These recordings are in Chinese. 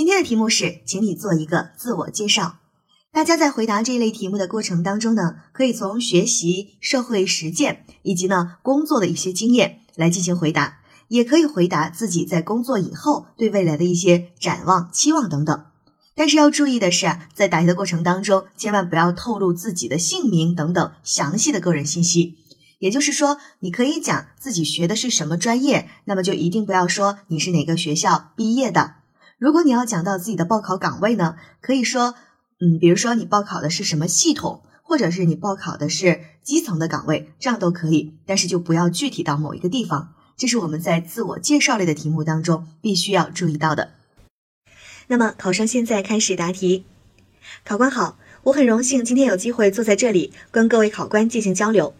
今天的题目是，请你做一个自我介绍。大家在回答这一类题目的过程当中呢，可以从学习、社会实践以及呢工作的一些经验来进行回答，也可以回答自己在工作以后对未来的一些展望、期望等等。但是要注意的是啊，在答题的过程当中，千万不要透露自己的姓名等等详细的个人信息。也就是说，你可以讲自己学的是什么专业，那么就一定不要说你是哪个学校毕业的。如果你要讲到自己的报考岗位呢，可以说。嗯，比如说你报考的是什么系统，或者是你报考的是基层的岗位，这样都可以，但是就不要具体到某一个地方。这是我们在自我介绍类的题目当中必须要注意到的。那么考生现在开始答题。考官好，我很荣幸今天有机会坐在这里跟各位考官进行交流。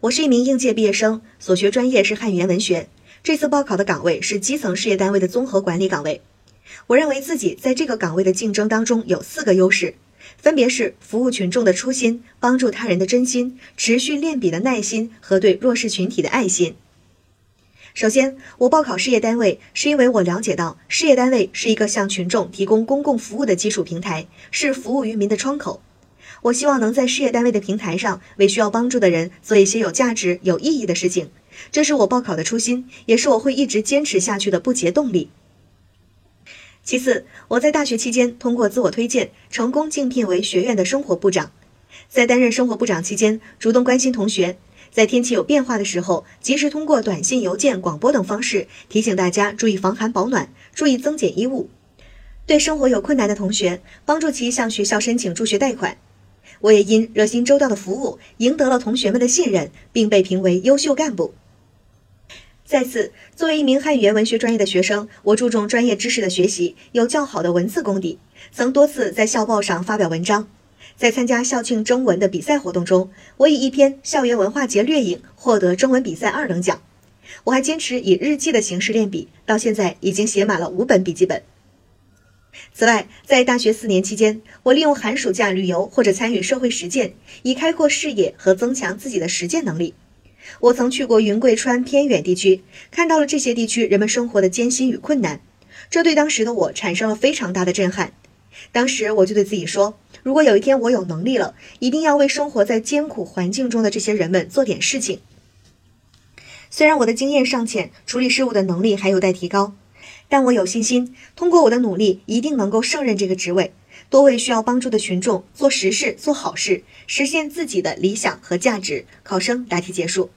我是一名应届毕业生，所学专业是汉语言文学，这次报考的岗位是基层事业单位的综合管理岗位。我认为自己在这个岗位的竞争当中有四个优势，分别是服务群众的初心、帮助他人的真心、持续练笔的耐心和对弱势群体的爱心。首先，我报考事业单位是因为我了解到事业单位是一个向群众提供公共服务的基础平台，是服务于民的窗口。我希望能在事业单位的平台上为需要帮助的人做一些有价值、有意义的事情，这是我报考的初心，也是我会一直坚持下去的不竭动力。其次，我在大学期间通过自我推荐，成功竞聘为学院的生活部长。在担任生活部长期间，主动关心同学，在天气有变化的时候，及时通过短信、邮件、广播等方式提醒大家注意防寒保暖，注意增减衣物。对生活有困难的同学，帮助其向学校申请助学贷款。我也因热心周到的服务，赢得了同学们的信任，并被评为优秀干部。再次，作为一名汉语言文学专业的学生，我注重专业知识的学习，有较好的文字功底，曾多次在校报上发表文章。在参加校庆征文的比赛活动中，我以一篇《校园文化节掠影》获得征文比赛二等奖。我还坚持以日记的形式练笔，到现在已经写满了五本笔记本。此外，在大学四年期间，我利用寒暑假旅游或者参与社会实践，以开阔视野和增强自己的实践能力。我曾去过云贵川偏远地区，看到了这些地区人们生活的艰辛与困难，这对当时的我产生了非常大的震撼。当时我就对自己说，如果有一天我有能力了，一定要为生活在艰苦环境中的这些人们做点事情。虽然我的经验尚浅，处理事务的能力还有待提高，但我有信心，通过我的努力，一定能够胜任这个职位，多为需要帮助的群众做实事、做好事，实现自己的理想和价值。考生答题结束。